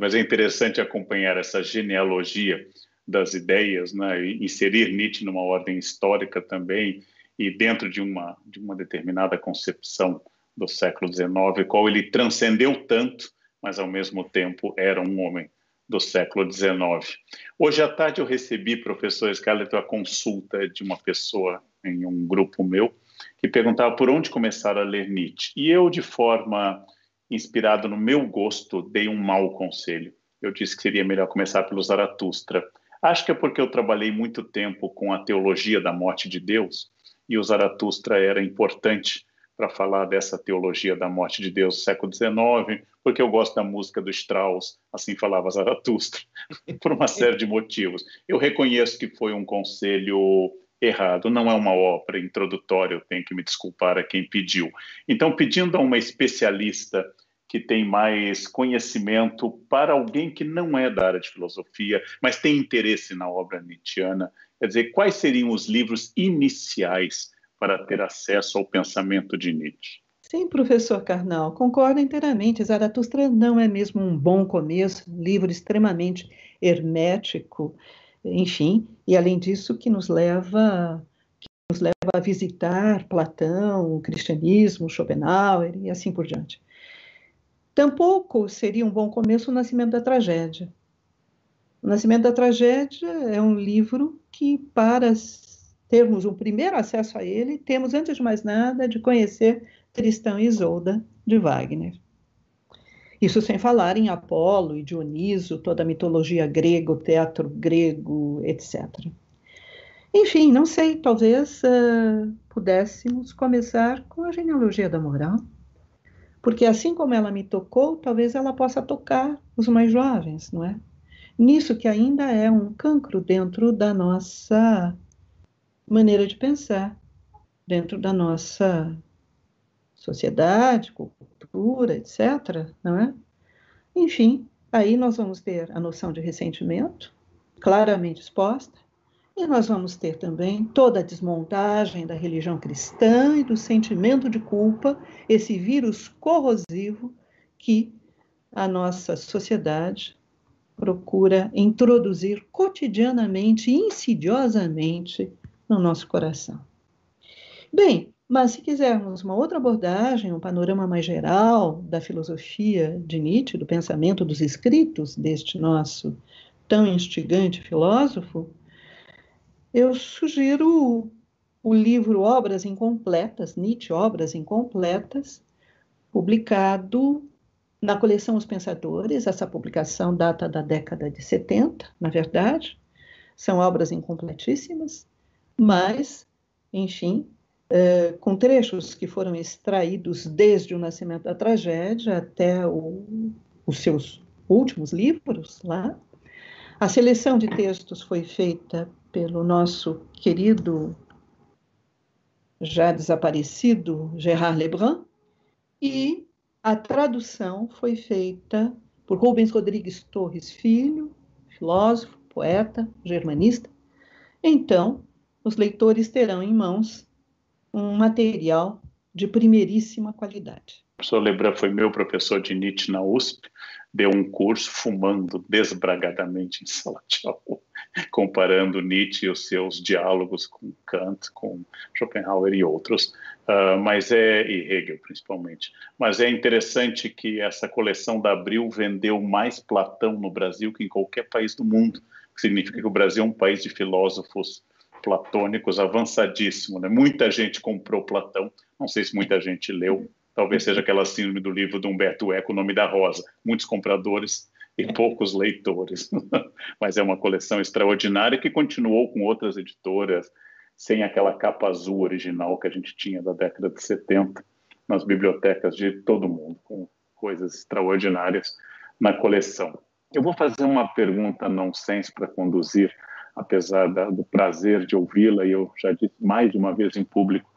Mas é interessante acompanhar essa genealogia das ideias, né? Inserir Nietzsche numa ordem histórica também, e dentro de uma, de uma determinada concepção do século XIX, qual ele transcendeu tanto, mas ao mesmo tempo era um homem do século XIX. Hoje à tarde eu recebi, professor Scarlett, a consulta de uma pessoa em um grupo meu que perguntava por onde começar a ler Nietzsche. E eu, de forma inspirado no meu gosto, dei um mau conselho. Eu disse que seria melhor começar pelo Zaratustra. Acho que é porque eu trabalhei muito tempo com a teologia da morte de Deus e o Zaratustra era importante para falar dessa teologia da morte de Deus do século XIX, porque eu gosto da música do Strauss, assim falava Zaratustra, por uma série de motivos. Eu reconheço que foi um conselho errado, não é uma obra introdutória, eu tenho que me desculpar a quem pediu. Então, pedindo a uma especialista que tem mais conhecimento para alguém que não é da área de filosofia, mas tem interesse na obra nietzschiana, quer dizer, quais seriam os livros iniciais para ter acesso ao pensamento de Nietzsche. Sim, professor Carnal, concordo inteiramente. Zaratustra não é mesmo um bom começo, livro extremamente hermético, enfim, e além disso que nos leva que nos leva a visitar Platão, o cristianismo, Schopenhauer e assim por diante. Tampouco seria um bom começo o Nascimento da Tragédia. O Nascimento da Tragédia é um livro que, para termos um primeiro acesso a ele, temos, antes de mais nada, de conhecer Tristão e Isolda, de Wagner. Isso sem falar em Apolo e Dioniso, toda a mitologia grega, o teatro grego, etc. Enfim, não sei, talvez uh, pudéssemos começar com a genealogia da moral, porque assim como ela me tocou, talvez ela possa tocar os mais jovens, não é? Nisso que ainda é um cancro dentro da nossa maneira de pensar, dentro da nossa sociedade, cultura, etc. Não é? Enfim, aí nós vamos ter a noção de ressentimento claramente exposta, e nós vamos ter também toda a desmontagem da religião cristã e do sentimento de culpa, esse vírus corrosivo que a nossa sociedade procura introduzir cotidianamente, insidiosamente no nosso coração. Bem, mas se quisermos uma outra abordagem, um panorama mais geral da filosofia de Nietzsche, do pensamento dos escritos deste nosso tão instigante filósofo, eu sugiro o livro Obras Incompletas, Nietzsche, Obras Incompletas, publicado na coleção Os Pensadores. Essa publicação data da década de 70, na verdade. São obras incompletíssimas, mas, enfim, é, com trechos que foram extraídos desde o nascimento da tragédia até o, os seus últimos livros lá. A seleção de textos foi feita pelo nosso querido, já desaparecido Gerard Lebrun, e a tradução foi feita por Rubens Rodrigues Torres Filho, filósofo, poeta, germanista. Então, os leitores terão em mãos um material de primeiríssima qualidade. O professor Lebrun foi meu professor de Nietzsche na USP, deu um curso fumando desbragadamente em sala de aula, comparando Nietzsche e os seus diálogos com Kant, com Schopenhauer e outros, uh, mas é e Hegel principalmente. Mas é interessante que essa coleção da Abril vendeu mais Platão no Brasil que em qualquer país do mundo, que significa que o Brasil é um país de filósofos platônicos avançadíssimo. Né? Muita gente comprou Platão, não sei se muita gente leu, talvez seja aquela síndrome do livro do Humberto Eco, O Nome da Rosa. Muitos compradores e poucos leitores. Mas é uma coleção extraordinária que continuou com outras editoras, sem aquela capa azul original que a gente tinha da década de 70, nas bibliotecas de todo mundo, com coisas extraordinárias na coleção. Eu vou fazer uma pergunta nonsense para conduzir apesar da, do prazer de ouvi-la, e eu já disse mais de uma vez em público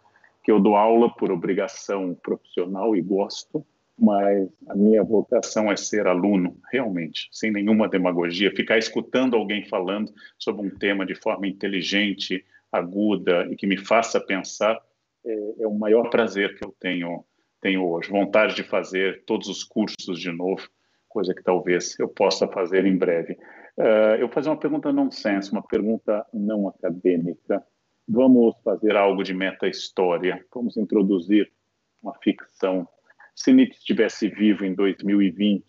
que eu dou aula por obrigação profissional e gosto, mas a minha vocação é ser aluno, realmente, sem nenhuma demagogia, ficar escutando alguém falando sobre um tema de forma inteligente, aguda e que me faça pensar, é, é o maior prazer que eu tenho, tenho hoje. Vontade de fazer todos os cursos de novo, coisa que talvez eu possa fazer em breve. Uh, eu vou fazer uma pergunta nonsense, uma pergunta não acadêmica. Vamos fazer algo de meta-história. Vamos introduzir uma ficção. Se Nietzsche estivesse vivo em 2020,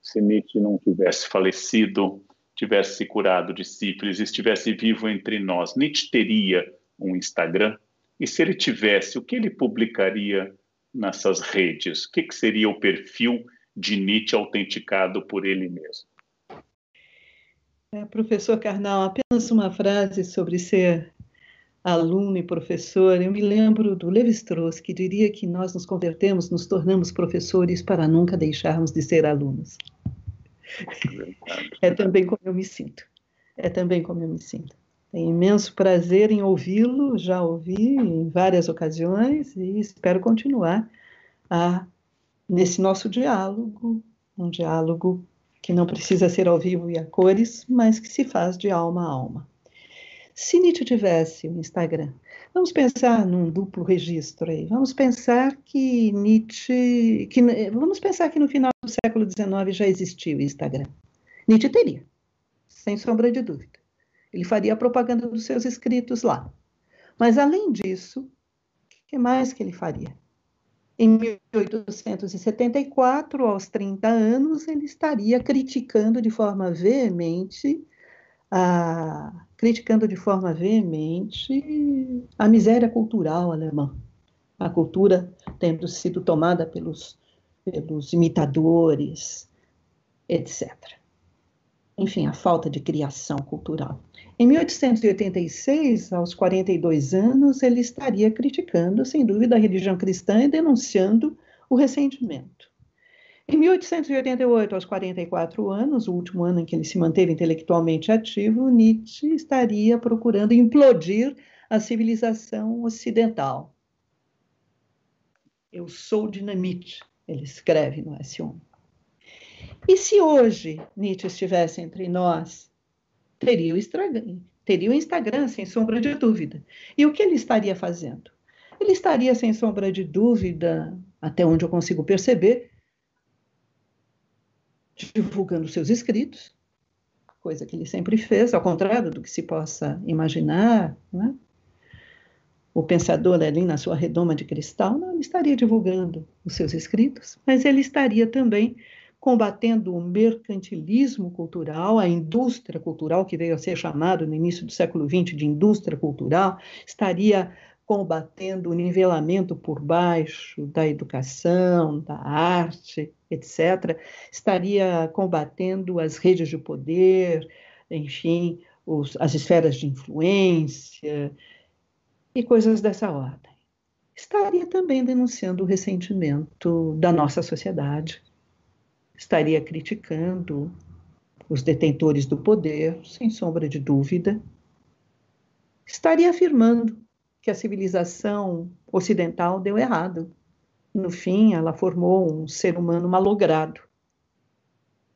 se Nietzsche não tivesse falecido, tivesse se curado de sífilis, estivesse vivo entre nós, Nietzsche teria um Instagram? E se ele tivesse, o que ele publicaria nessas redes? O que, que seria o perfil de Nietzsche autenticado por ele mesmo? É, professor Karnal, apenas uma frase sobre ser aluno e professor. Eu me lembro do Levi-Strauss, que diria que nós nos convertemos, nos tornamos professores para nunca deixarmos de ser alunos. É também como eu me sinto. É também como eu me sinto. Tenho imenso prazer em ouvi-lo, já ouvi em várias ocasiões e espero continuar a, nesse nosso diálogo, um diálogo que não precisa ser ao vivo e a cores, mas que se faz de alma a alma. Se Nietzsche tivesse um Instagram, vamos pensar num duplo registro aí. Vamos pensar que Nietzsche, que, vamos pensar que no final do século XIX já existia o Instagram. Nietzsche teria, sem sombra de dúvida. Ele faria a propaganda dos seus escritos lá. Mas além disso, o que mais que ele faria? Em 1874, aos 30 anos, ele estaria criticando de forma veemente a, criticando de forma veemente a miséria cultural alemã, a cultura tendo sido tomada pelos, pelos imitadores, etc. Enfim, a falta de criação cultural. Em 1886, aos 42 anos, ele estaria criticando, sem dúvida, a religião cristã e denunciando o ressentimento. Em 1888, aos 44 anos, o último ano em que ele se manteve intelectualmente ativo, Nietzsche estaria procurando implodir a civilização ocidental. Eu sou dinamite, ele escreve no S1. E se hoje Nietzsche estivesse entre nós, teria o Instagram, teria o Instagram sem sombra de dúvida. E o que ele estaria fazendo? Ele estaria, sem sombra de dúvida, até onde eu consigo perceber, divulgando seus escritos, coisa que ele sempre fez, ao contrário do que se possa imaginar, né? o pensador ali na sua redoma de cristal não estaria divulgando os seus escritos, mas ele estaria também combatendo o mercantilismo cultural, a indústria cultural, que veio a ser chamado no início do século XX de indústria cultural, estaria combatendo o nivelamento por baixo da educação, da arte, etc., estaria combatendo as redes de poder, enfim, os, as esferas de influência e coisas dessa ordem. Estaria também denunciando o ressentimento da nossa sociedade, estaria criticando os detentores do poder, sem sombra de dúvida, estaria afirmando que a civilização ocidental deu errado. No fim, ela formou um ser humano malogrado.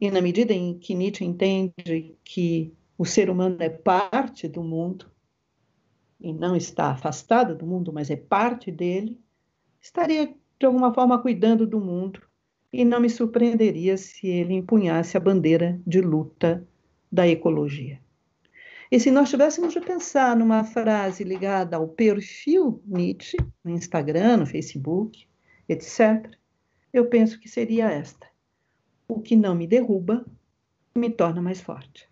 E na medida em que Nietzsche entende que o ser humano é parte do mundo, e não está afastado do mundo, mas é parte dele, estaria de alguma forma cuidando do mundo, e não me surpreenderia se ele empunhasse a bandeira de luta da ecologia. E se nós tivéssemos de pensar numa frase ligada ao perfil Nietzsche, no Instagram, no Facebook, etc., eu penso que seria esta: o que não me derruba me torna mais forte.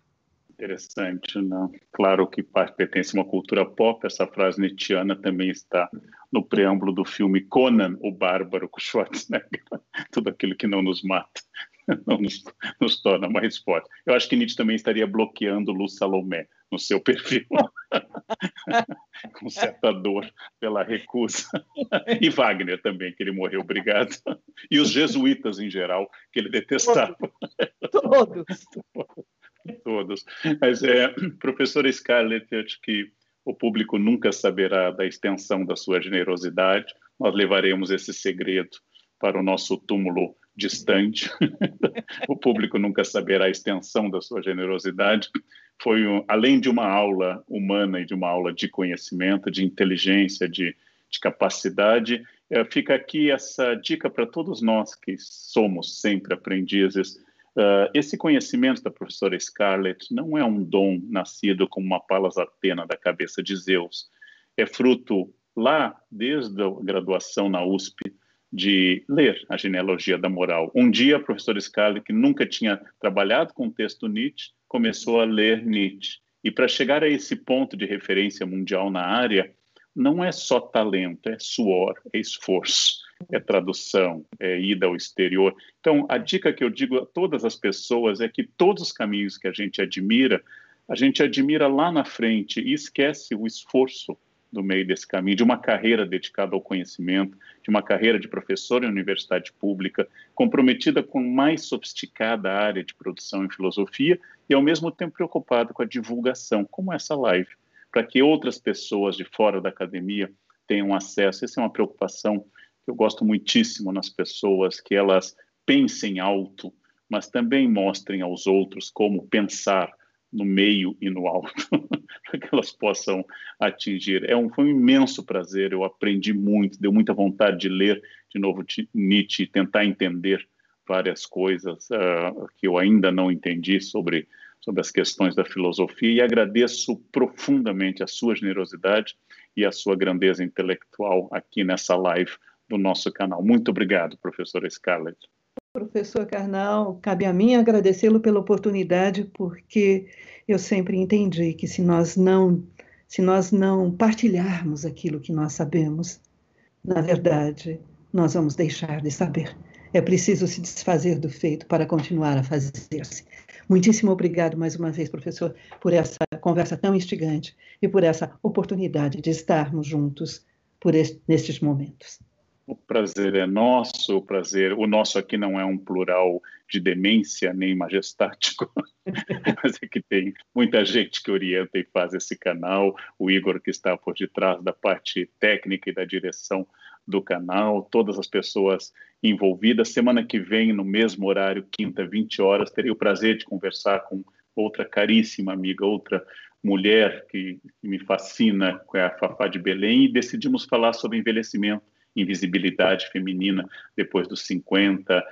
Interessante, não? Claro que pertence a uma cultura pop, essa frase nietzschiana também está no preâmbulo do filme Conan, o Bárbaro, com Schwarzenegger. Tudo aquilo que não nos mata não nos, nos torna mais fortes. Eu acho que Nietzsche também estaria bloqueando Lu Salomé no seu perfil, com certa dor pela recusa. E Wagner também, que ele morreu, obrigado. E os jesuítas em geral, que ele detestava. Todos. Todos. Mas, é, professora Scarlett, eu acho que o público nunca saberá da extensão da sua generosidade. Nós levaremos esse segredo para o nosso túmulo distante. o público nunca saberá a extensão da sua generosidade. Foi, um, além de uma aula humana e de uma aula de conhecimento, de inteligência, de, de capacidade, é, fica aqui essa dica para todos nós que somos sempre aprendizes. Uh, esse conhecimento da professora Scarlett não é um dom nascido como uma palas atena da cabeça de Zeus. É fruto lá, desde a graduação na USP, de ler a genealogia da moral. Um dia, a professora Scarlett, que nunca tinha trabalhado com o texto Nietzsche, começou a ler Nietzsche. E para chegar a esse ponto de referência mundial na área, não é só talento, é suor, é esforço, é tradução, é ida ao exterior. Então, a dica que eu digo a todas as pessoas é que todos os caminhos que a gente admira, a gente admira lá na frente e esquece o esforço do meio desse caminho, de uma carreira dedicada ao conhecimento, de uma carreira de professor em universidade pública, comprometida com mais sofisticada área de produção em filosofia e, ao mesmo tempo, preocupada com a divulgação, como essa live, para que outras pessoas de fora da academia tenham acesso. Essa é uma preocupação que eu gosto muitíssimo nas pessoas, que elas pensem alto, mas também mostrem aos outros como pensar no meio e no alto, para que elas possam atingir. É um, foi um imenso prazer, eu aprendi muito, deu muita vontade de ler de novo Nietzsche, tentar entender várias coisas uh, que eu ainda não entendi sobre, sobre as questões da filosofia e agradeço profundamente a sua generosidade e a sua grandeza intelectual aqui nessa live do nosso canal. Muito obrigado, professora Scarlett. Professor Carnal, cabe a mim agradecê-lo pela oportunidade, porque eu sempre entendi que se nós não se nós não partilharmos aquilo que nós sabemos, na verdade, nós vamos deixar de saber. É preciso se desfazer do feito para continuar a fazer-se. Muitíssimo obrigado mais uma vez, professor, por essa conversa tão instigante e por essa oportunidade de estarmos juntos por este, nestes momentos. O prazer é nosso, o prazer, o nosso aqui não é um plural de demência nem majestático, mas é que tem muita gente que orienta e faz esse canal, o Igor que está por detrás da parte técnica e da direção do canal, todas as pessoas envolvidas. Semana que vem, no mesmo horário, quinta, 20 horas, terei o prazer de conversar com outra caríssima amiga, outra mulher que, que me fascina, que é a Fafá de Belém, e decidimos falar sobre envelhecimento invisibilidade feminina depois dos 50,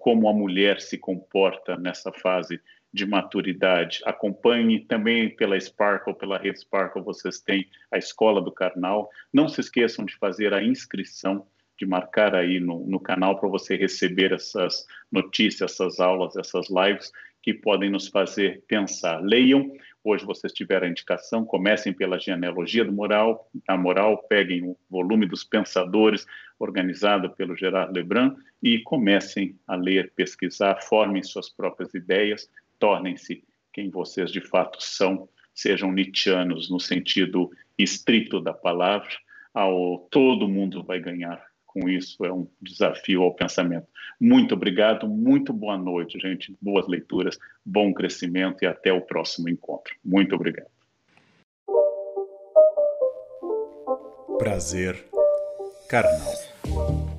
como a mulher se comporta nessa fase de maturidade. Acompanhe também pela Sparkle, pela rede Sparkle, vocês têm a Escola do Carnal. Não se esqueçam de fazer a inscrição, de marcar aí no, no canal para você receber essas notícias, essas aulas, essas lives que podem nos fazer pensar. Leiam Hoje vocês tiveram a indicação, comecem pela genealogia do moral, a moral, peguem o volume dos pensadores, organizado pelo Gerard Lebrun, e comecem a ler, pesquisar, formem suas próprias ideias, tornem-se quem vocês de fato são, sejam nietzschianos no sentido estrito da palavra, ao todo mundo vai ganhar com isso, é um desafio ao pensamento. Muito obrigado, muito boa noite, gente. Boas leituras, bom crescimento e até o próximo encontro. Muito obrigado. Prazer carnal.